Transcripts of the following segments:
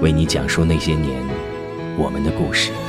为你讲述那些年我们的故事。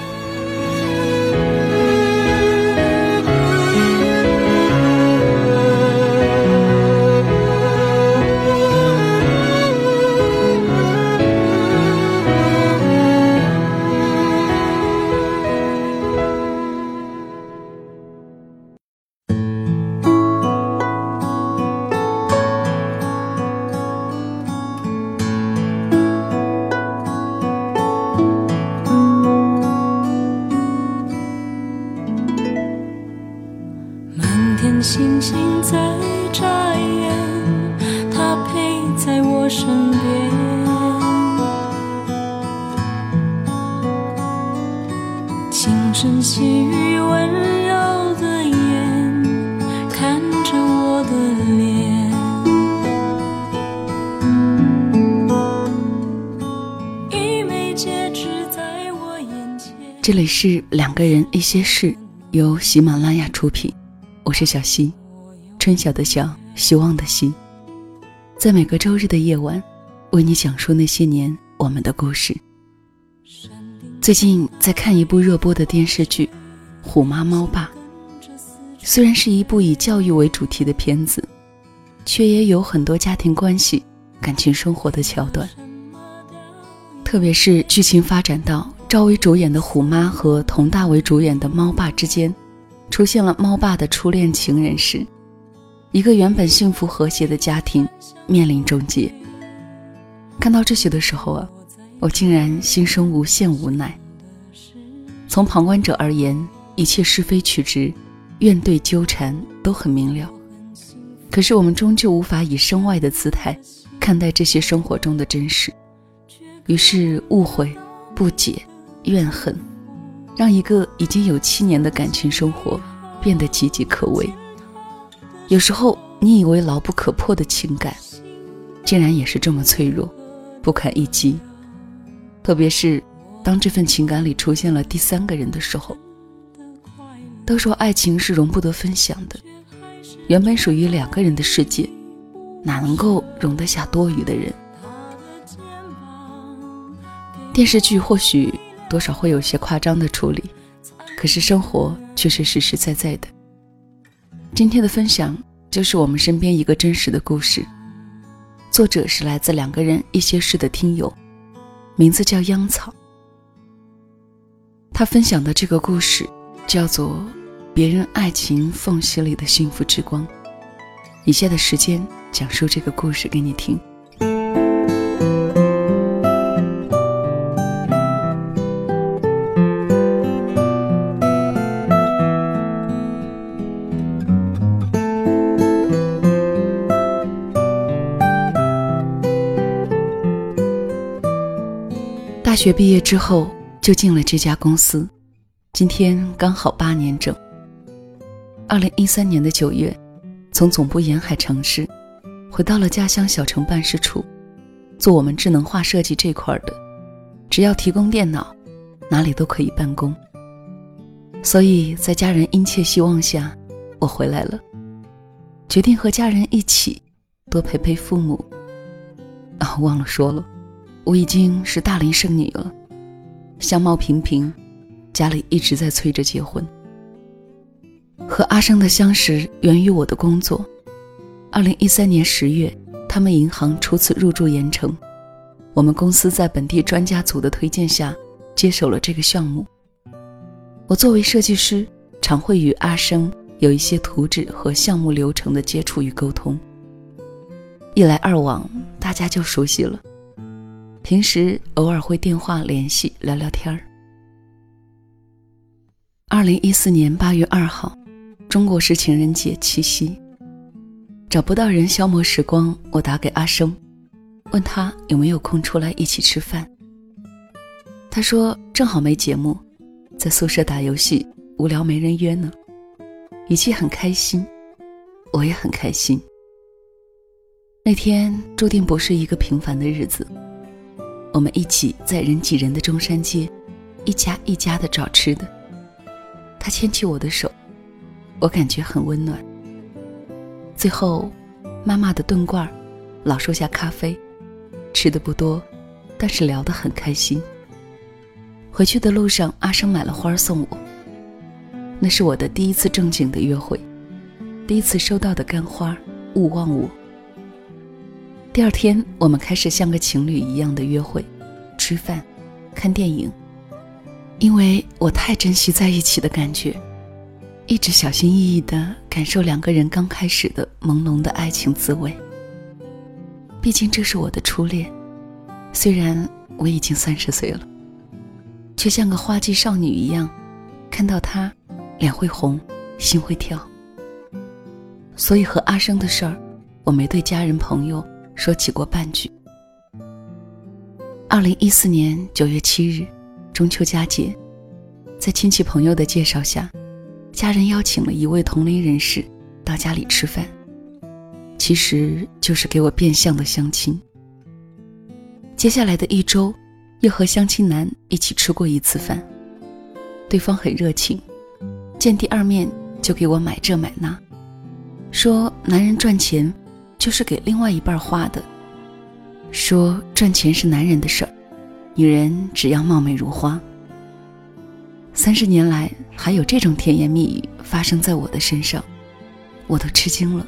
这里是两个人一些事，由喜马拉雅出品。我是小溪，春晓的晓，希望的希，在每个周日的夜晚，为你讲述那些年我们的故事。最近在看一部热播的电视剧《虎妈猫爸》，虽然是一部以教育为主题的片子，却也有很多家庭关系、感情生活的桥段。特别是剧情发展到赵薇主演的虎妈和佟大为主演的猫爸之间。出现了猫爸的初恋情人时，一个原本幸福和谐的家庭面临终结。看到这些的时候啊，我竟然心生无限无奈。从旁观者而言，一切是非曲直、怨对纠缠都很明了。可是我们终究无法以身外的姿态看待这些生活中的真实，于是误会、不解、怨恨。让一个已经有七年的感情生活变得岌岌可危。有时候，你以为牢不可破的情感，竟然也是这么脆弱，不堪一击。特别是当这份情感里出现了第三个人的时候。都说爱情是容不得分享的，原本属于两个人的世界，哪能够容得下多余的人？电视剧或许。多少会有些夸张的处理，可是生活却是实实在在的。今天的分享就是我们身边一个真实的故事，作者是来自两个人一些事的听友，名字叫秧草。他分享的这个故事叫做《别人爱情缝隙里的幸福之光》。以下的时间讲述这个故事给你听。学毕业之后就进了这家公司，今天刚好八年整。二零一三年的九月，从总部沿海城市回到了家乡小城办事处，做我们智能化设计这块的，只要提供电脑，哪里都可以办公。所以在家人殷切希望下，我回来了，决定和家人一起多陪陪父母。啊，忘了说了。我已经是大龄剩女了，相貌平平，家里一直在催着结婚。和阿生的相识源于我的工作。二零一三年十月，他们银行初次入驻盐城，我们公司在本地专家组的推荐下，接手了这个项目。我作为设计师，常会与阿生有一些图纸和项目流程的接触与沟通。一来二往，大家就熟悉了。平时偶尔会电话联系聊聊天儿。二零一四年八月二号，中国式情人节七夕。找不到人消磨时光，我打给阿生，问他有没有空出来一起吃饭。他说正好没节目，在宿舍打游戏，无聊没人约呢，语气很开心，我也很开心。那天注定不是一个平凡的日子，我们一起在人挤人的中山街，一家一家的找吃的。他牵起我的手，我感觉很温暖。最后，妈妈的炖罐儿老树下咖啡，吃的不多，但是聊得很开心。回去的路上，阿生买了花送我。那是我的第一次正经的约会，第一次收到的干花，勿忘我。第二天，我们开始像个情侣一样的约会，吃饭，看电影。因为我太珍惜在一起的感觉。一直小心翼翼地感受两个人刚开始的朦胧的爱情滋味。毕竟这是我的初恋，虽然我已经三十岁了，却像个花季少女一样，看到他，脸会红，心会跳。所以和阿生的事儿，我没对家人朋友说起过半句。二零一四年九月七日，中秋佳节，在亲戚朋友的介绍下。家人邀请了一位同龄人士到家里吃饭，其实就是给我变相的相亲。接下来的一周，又和相亲男一起吃过一次饭，对方很热情，见第二面就给我买这买那，说男人赚钱就是给另外一半花的，说赚钱是男人的事儿，女人只要貌美如花。三十年来，还有这种甜言蜜语发生在我的身上，我都吃惊了。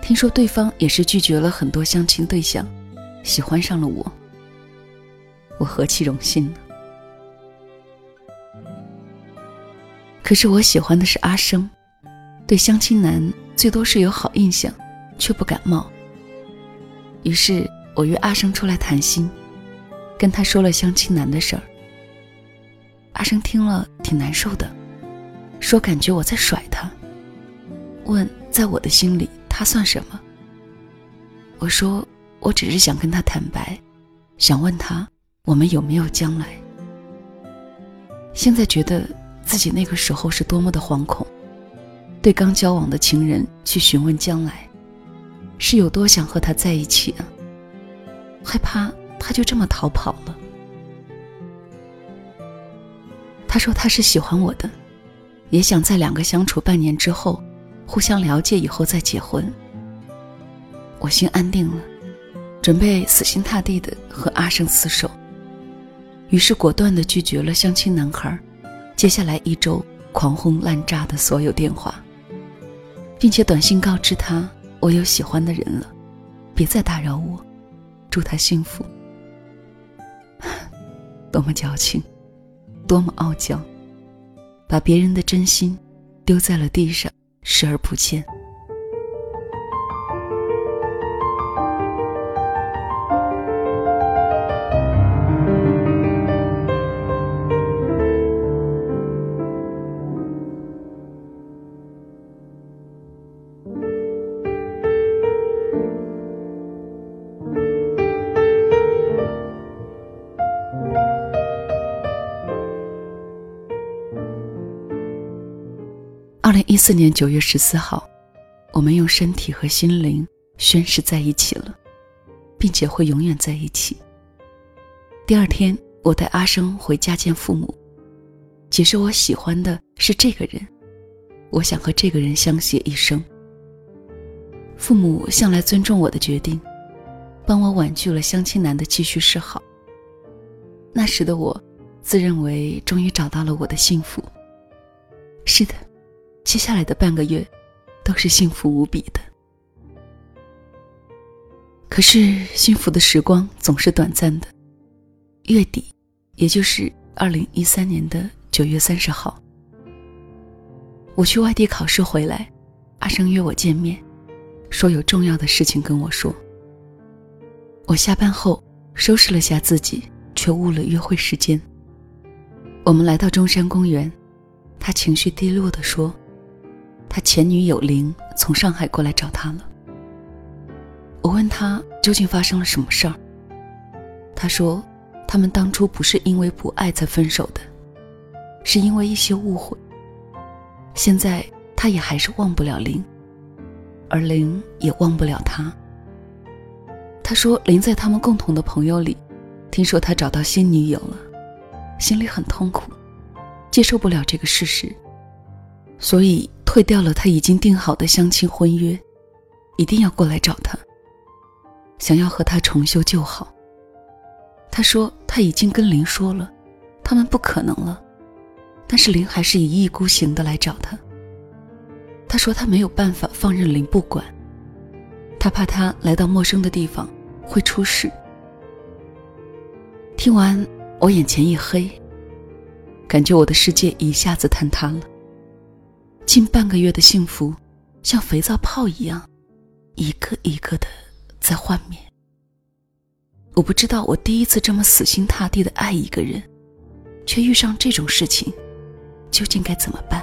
听说对方也是拒绝了很多相亲对象，喜欢上了我，我何其荣幸呢！可是我喜欢的是阿生，对相亲男最多是有好印象，却不感冒。于是我约阿生出来谈心，跟他说了相亲男的事儿。阿生听了挺难受的，说感觉我在甩他，问在我的心里他算什么？我说我只是想跟他坦白，想问他我们有没有将来。现在觉得自己那个时候是多么的惶恐，对刚交往的情人去询问将来，是有多想和他在一起啊？害怕他就这么逃跑了。他说他是喜欢我的，也想在两个相处半年之后，互相了解以后再结婚。我心安定了，准备死心塌地的和阿生厮守。于是果断的拒绝了相亲男孩，接下来一周狂轰滥炸的所有电话，并且短信告知他我有喜欢的人了，别再打扰我，祝他幸福。多么矫情！多么傲娇，把别人的真心丢在了地上，视而不见。四年九月十四号，我们用身体和心灵宣誓在一起了，并且会永远在一起。第二天，我带阿生回家见父母，解释我喜欢的是这个人，我想和这个人相携一生。父母向来尊重我的决定，帮我婉拒了相亲男的继续示好。那时的我，自认为终于找到了我的幸福。是的。接下来的半个月，都是幸福无比的。可是幸福的时光总是短暂的。月底，也就是二零一三年的九月三十号，我去外地考试回来，阿生约我见面，说有重要的事情跟我说。我下班后收拾了下自己，却误了约会时间。我们来到中山公园，他情绪低落地说：“他前女友林从上海过来找他了。”我问他究竟发生了什么事儿，他说。他们当初不是因为不爱才分手的，是因为一些误会。现在他也还是忘不了林，而林也忘不了他。他说林在他们共同的朋友里，听说他找到新女友了，心里很痛苦，接受不了这个事实，所以退掉了他已经定好的相亲婚约，一定要过来找他，想要和他重修旧好。他说他已经跟林说了，他们不可能了，但是林还是一意孤行的来找他。他说他没有办法放任林不管，他怕他来到陌生的地方会出事。听完，我眼前一黑，感觉我的世界一下子坍塌了。近半个月的幸福，像肥皂泡一样，一个一个的在幻灭。我不知道，我第一次这么死心塌地的爱一个人，却遇上这种事情，究竟该怎么办？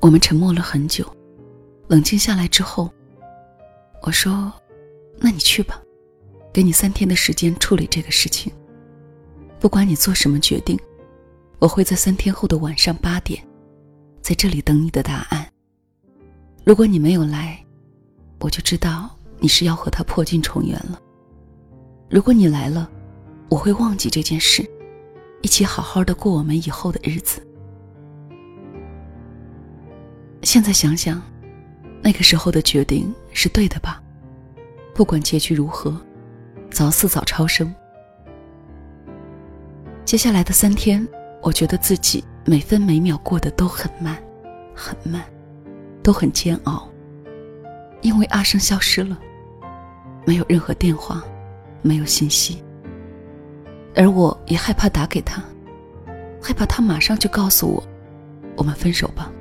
我们沉默了很久，冷静下来之后，我说：“那你去吧，给你三天的时间处理这个事情。不管你做什么决定，我会在三天后的晚上八点，在这里等你的答案。如果你没有来，我就知道。”你是要和他破镜重圆了。如果你来了，我会忘记这件事，一起好好的过我们以后的日子。现在想想，那个时候的决定是对的吧？不管结局如何，早死早超生。接下来的三天，我觉得自己每分每秒过得都很慢，很慢，都很煎熬，因为阿生消失了。没有任何电话，没有信息，而我也害怕打给他，害怕他马上就告诉我，我们分手吧。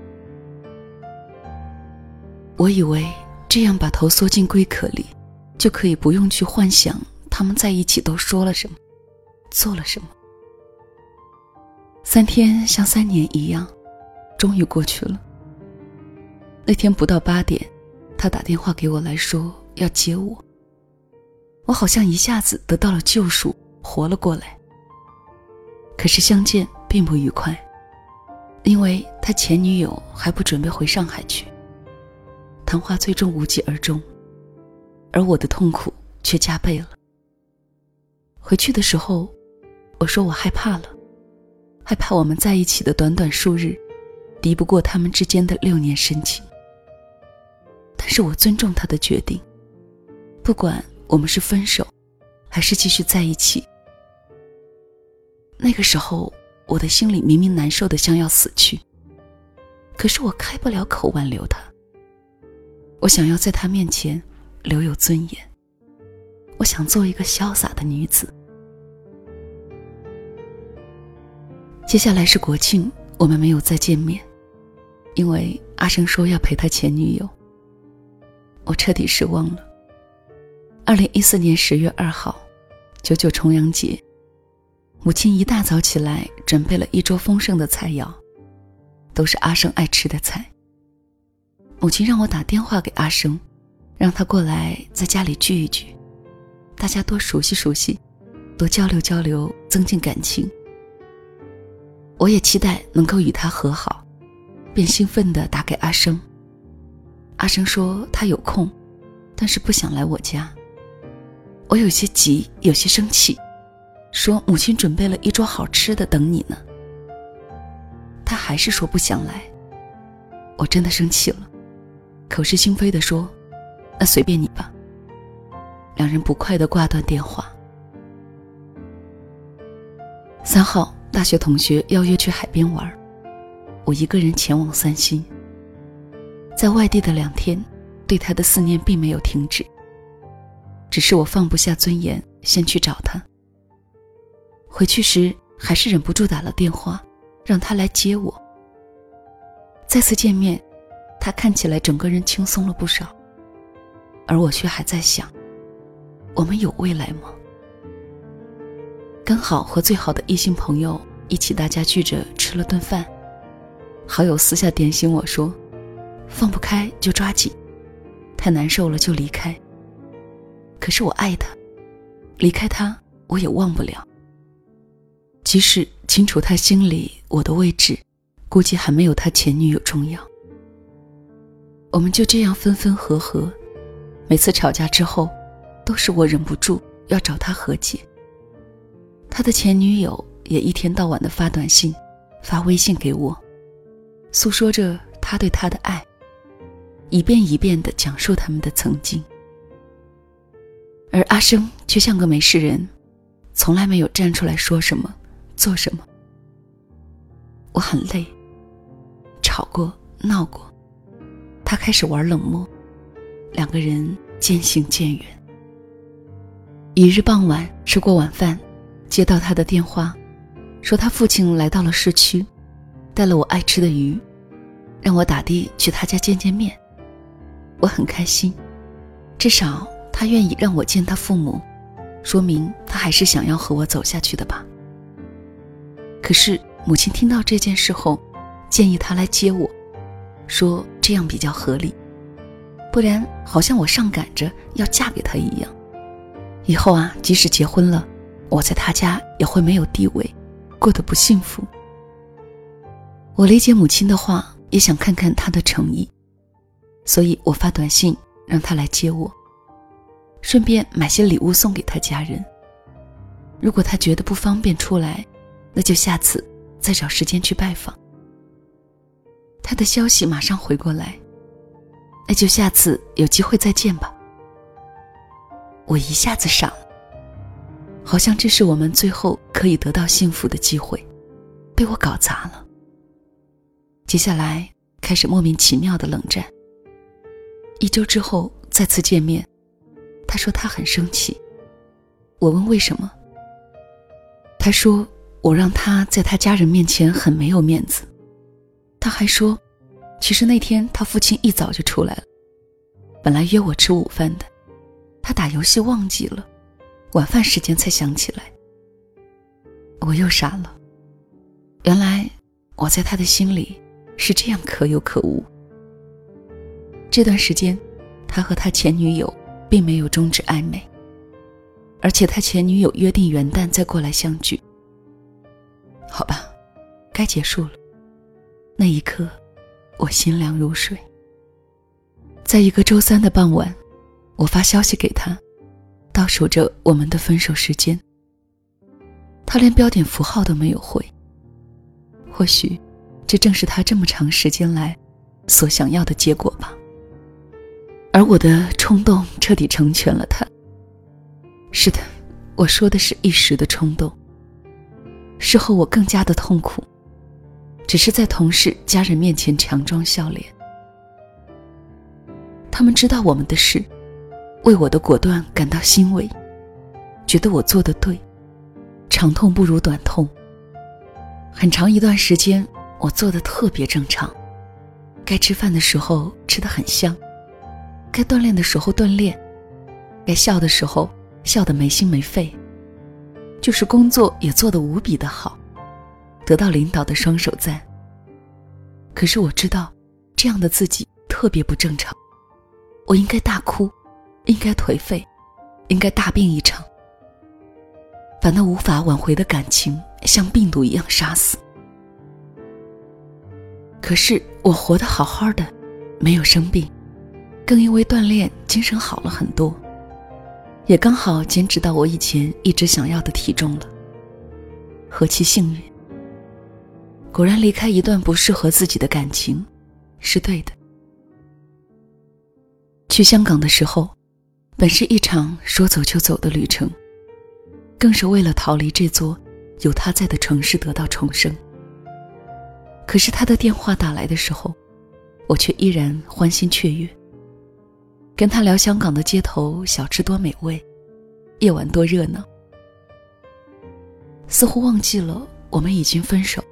我以为这样把头缩进龟壳里，就可以不用去幻想他们在一起都说了什么，做了什么。三天像三年一样，终于过去了。那天不到八点，他打电话给我来说要接我。我好像一下子得到了救赎，活了过来。可是相见并不愉快，因为他前女友还不准备回上海去。谈话最终无疾而终，而我的痛苦却加倍了。回去的时候，我说我害怕了，害怕我们在一起的短短数日，敌不过他们之间的六年深情。但是我尊重他的决定，不管。我们是分手，还是继续在一起？那个时候，我的心里明明难受的像要死去，可是我开不了口挽留他。我想要在他面前留有尊严，我想做一个潇洒的女子。接下来是国庆，我们没有再见面，因为阿生说要陪他前女友。我彻底失望了。二零一四年十月二号，九九重阳节，母亲一大早起来准备了一桌丰盛的菜肴，都是阿生爱吃的菜。母亲让我打电话给阿生，让他过来在家里聚一聚，大家多熟悉熟悉，多交流交流，增进感情。我也期待能够与他和好，便兴奋地打给阿生。阿生说他有空，但是不想来我家。我有些急，有些生气，说母亲准备了一桌好吃的等你呢。他还是说不想来，我真的生气了，口是心非的说：“那随便你吧。”两人不快的挂断电话。三号，大学同学邀约去海边玩，我一个人前往三星。在外地的两天，对他的思念并没有停止，只是我放不下尊严，先去找他。回去时还是忍不住打了电话，让他来接我。再次见面，他看起来整个人轻松了不少，而我却还在想：我们有未来吗？刚好和最好的异性朋友一起，大家聚着吃了顿饭。好友私下点醒我说：“放不开就抓紧，太难受了就离开。”可是我爱他，离开他我也忘不了。即使清楚他心里我的位置，估计还没有他前女友重要。我们就这样分分合合，每次吵架之后，都是我忍不住要找他和解。他的前女友也一天到晚的发短信、发微信给我，诉说着他对他的爱，一遍一遍的讲述他们的曾经。而阿生却像个没事人，从来没有站出来说什么、做什么。我很累，吵过、闹过，他开始玩冷漠，两个人渐行渐远。一日傍晚，吃过晚饭。接到他的电话，说他父亲来到了市区，带了我爱吃的鱼，让我打的去他家见见面。我很开心，至少他愿意让我见他父母，说明他还是想要和我走下去的吧。可是母亲听到这件事后，建议他来接我，说这样比较合理，不然好像我上赶着要嫁给他一样，以后啊，即使结婚了。我在他家也会没有地位，过得不幸福。我理解母亲的话，也想看看他的诚意，所以我发短信让他来接我，顺便买些礼物送给他家人。如果他觉得不方便出来，那就下次再找时间去拜访。他的消息马上回过来，那就下次有机会再见吧。我一下子傻了。好像这是我们最后可以得到幸福的机会，被我搞砸了。接下来开始莫名其妙的冷战。一周之后再次见面，他说他很生气。我问为什么，他说我让他在他家人面前很没有面子。他还说，其实那天他父亲一早就出来了，本来约我吃午饭的，他打游戏忘记了。晚饭时间才想起来，我又傻了。原来我在他的心里是这样可有可无。这段时间，他和他前女友并没有终止暧昧，而且他前女友约定元旦再过来相聚。好吧，该结束了。那一刻，我心凉如水。在一个周三的傍晚，我发消息给他。倒数着我们的分手时间，他连标点符号都没有回。或许，这正是他这么长时间来所想要的结果吧。而我的冲动彻底成全了他。是的，我说的是一时的冲动。事后我更加的痛苦，只是在同事、家人面前强装笑脸。他们知道我们的事。为我的果断感到欣慰，觉得我做的对，长痛不如短痛。很长一段时间，我做的特别正常，该吃饭的时候吃的很香，该锻炼的时候锻炼，该笑的时候笑得没心没肺，就是工作也做得无比的好，得到领导的双手赞。可是我知道，这样的自己特别不正常，我应该大哭。应该颓废，应该大病一场，把那无法挽回的感情像病毒一样杀死。可是我活得好好的，没有生病，更因为锻炼精神好了很多，也刚好减脂到我以前一直想要的体重了。何其幸运！果然离开一段不适合自己的感情，是对的。去香港的时候。本是一场说走就走的旅程，更是为了逃离这座有他在的城市得到重生。可是他的电话打来的时候，我却依然欢欣雀跃。跟他聊香港的街头小吃多美味，夜晚多热闹，似乎忘记了我们已经分手。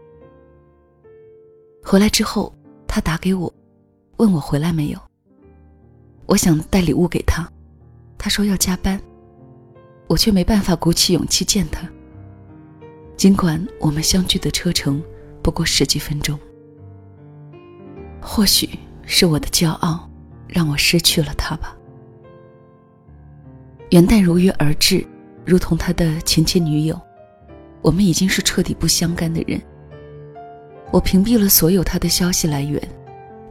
回来之后，他打给我，问我回来没有。我想带礼物给他，他说要加班，我却没办法鼓起勇气见他。尽管我们相距的车程不过十几分钟，或许是我的骄傲。让我失去了他吧。元旦如约而至，如同他的前前女友，我们已经是彻底不相干的人。我屏蔽了所有他的消息来源，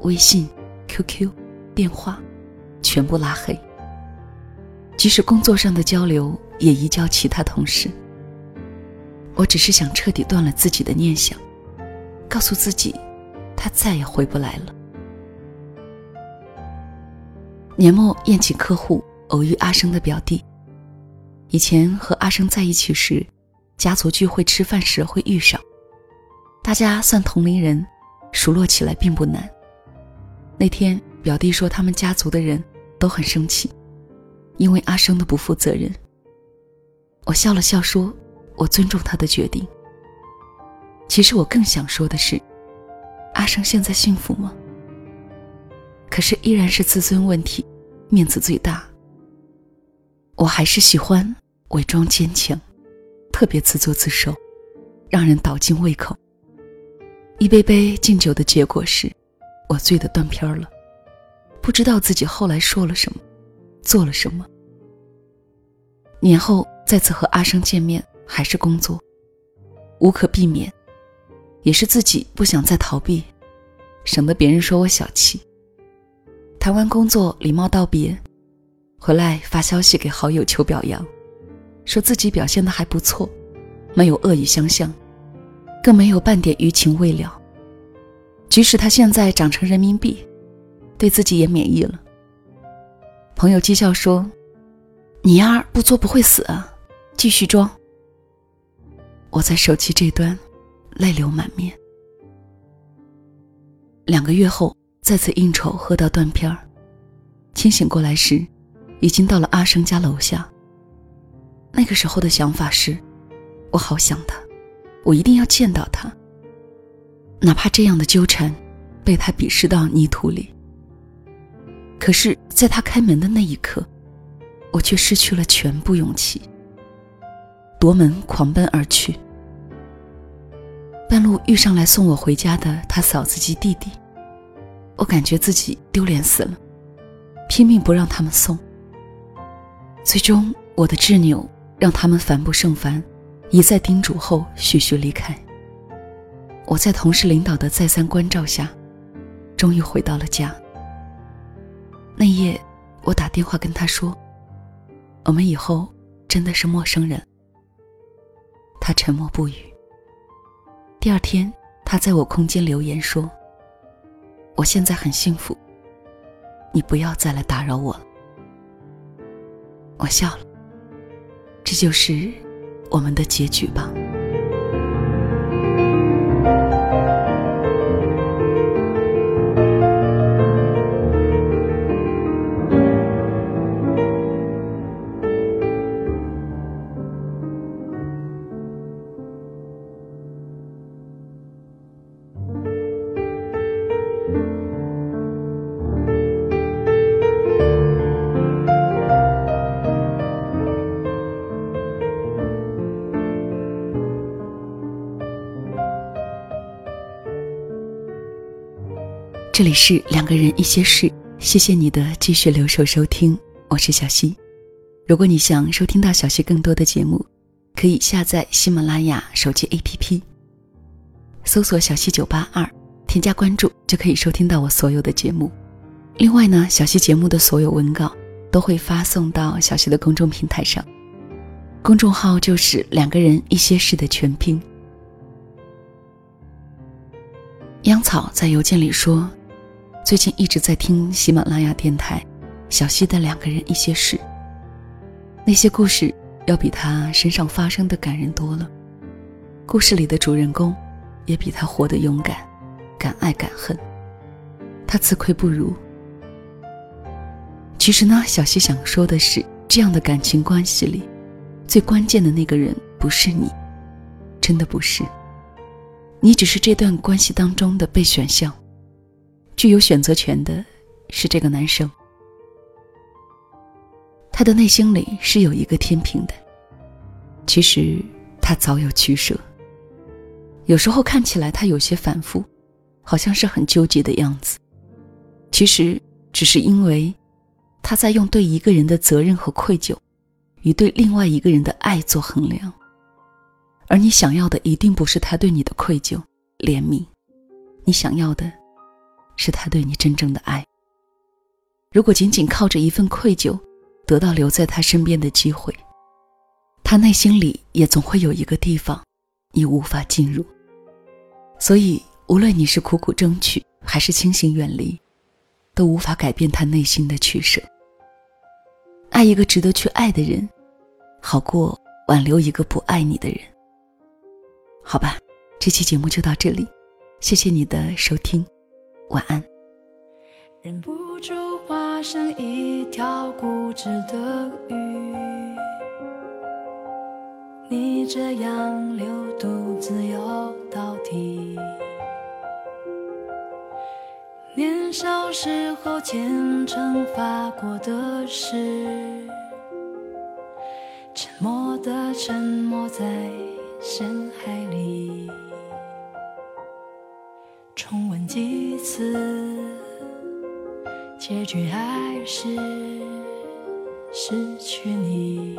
微信、QQ、电话，全部拉黑。即使工作上的交流也移交其他同事。我只是想彻底断了自己的念想，告诉自己，他再也回不来了。年末宴请客户，偶遇阿生的表弟。以前和阿生在一起时，家族聚会吃饭时会遇上，大家算同龄人，熟络起来并不难。那天表弟说他们家族的人都很生气，因为阿生的不负责任。我笑了笑说：“我尊重他的决定。”其实我更想说的是，阿生现在幸福吗？可是依然是自尊问题，面子最大。我还是喜欢伪装坚强，特别自作自受，让人倒尽胃口。一杯杯敬酒的结果是，我醉得断片了，不知道自己后来说了什么，做了什么。年后再次和阿生见面，还是工作，无可避免，也是自己不想再逃避，省得别人说我小气。谈完工作，礼貌道别，回来发消息给好友求表扬，说自己表现的还不错，没有恶语相向，更没有半点余情未了。即使他现在长成人民币，对自己也免疫了。朋友讥笑说：“你丫不作不会死啊，继续装。”我在手机这端，泪流满面。两个月后。再次应酬喝到断片儿，清醒过来时，已经到了阿生家楼下。那个时候的想法是，我好想他，我一定要见到他。哪怕这样的纠缠，被他鄙视到泥土里。可是，在他开门的那一刻，我却失去了全部勇气，夺门狂奔而去。半路遇上来送我回家的他嫂子及弟弟。我感觉自己丢脸死了，拼命不让他们送。最终，我的执拗让他们烦不胜烦，一再叮嘱后，徐徐离开。我在同事领导的再三关照下，终于回到了家。那夜，我打电话跟他说：“我们以后真的是陌生人。”他沉默不语。第二天，他在我空间留言说。我现在很幸福，你不要再来打扰我了。我笑了，这就是我们的结局吧。这里是两个人一些事，谢谢你的继续留守收听，我是小溪。如果你想收听到小溪更多的节目，可以下载喜马拉雅手机 APP，搜索“小溪九八二”，添加关注就可以收听到我所有的节目。另外呢，小溪节目的所有文稿都会发送到小溪的公众平台上，公众号就是“两个人一些事”的全拼。央草在邮件里说。最近一直在听喜马拉雅电台，小溪的两个人一些事。那些故事要比他身上发生的感人多了，故事里的主人公也比他活得勇敢，敢爱敢恨。他自愧不如。其实呢，小溪想说的是，这样的感情关系里，最关键的那个人不是你，真的不是。你只是这段关系当中的备选项，具有选择权的是这个男生。他的内心里是有一个天平的，其实他早有取舍。有时候看起来他有些反复，好像是很纠结的样子，其实只是因为他在用对一个人的责任和愧疚，与对另外一个人的爱做衡量。而你想要的一定不是他对你的愧疚、怜悯，你想要的，是他对你真正的爱。如果仅仅靠着一份愧疚，得到留在他身边的机会，他内心里也总会有一个地方，你无法进入。所以，无论你是苦苦争取，还是清醒远离，都无法改变他内心的取舍。爱一个值得去爱的人，好过挽留一个不爱你的人。好吧，这期节目就到这里，谢谢你的收听，晚安。忍不住化身一条固执的鱼，你这样流独自游到底。年少时候虔诚发过的誓，沉默的沉默在。深海里，重温几次，结局还是失去你。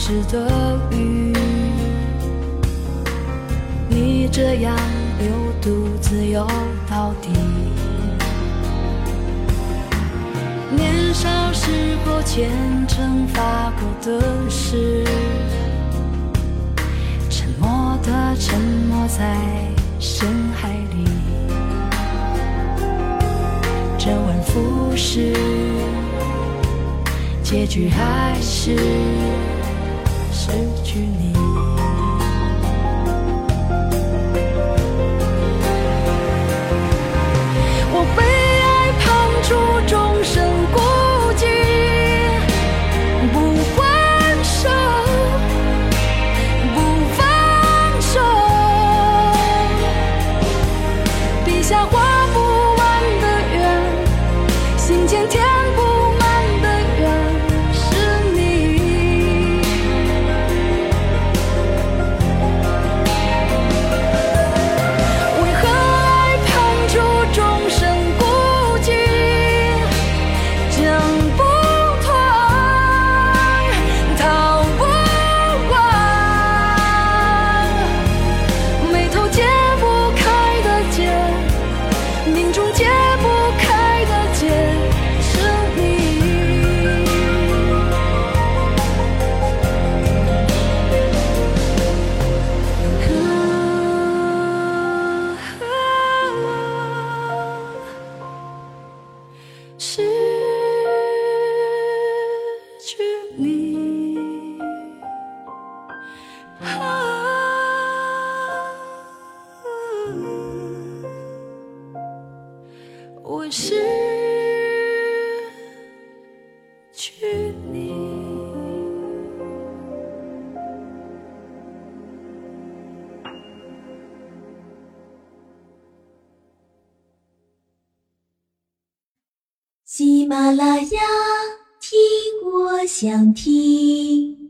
条固执的鱼，你这样流独自游到底。年少时候虔诚发过的誓，沉默的沉没在深海里，周而复始。结局还是失去你。马拉雅，听我想听。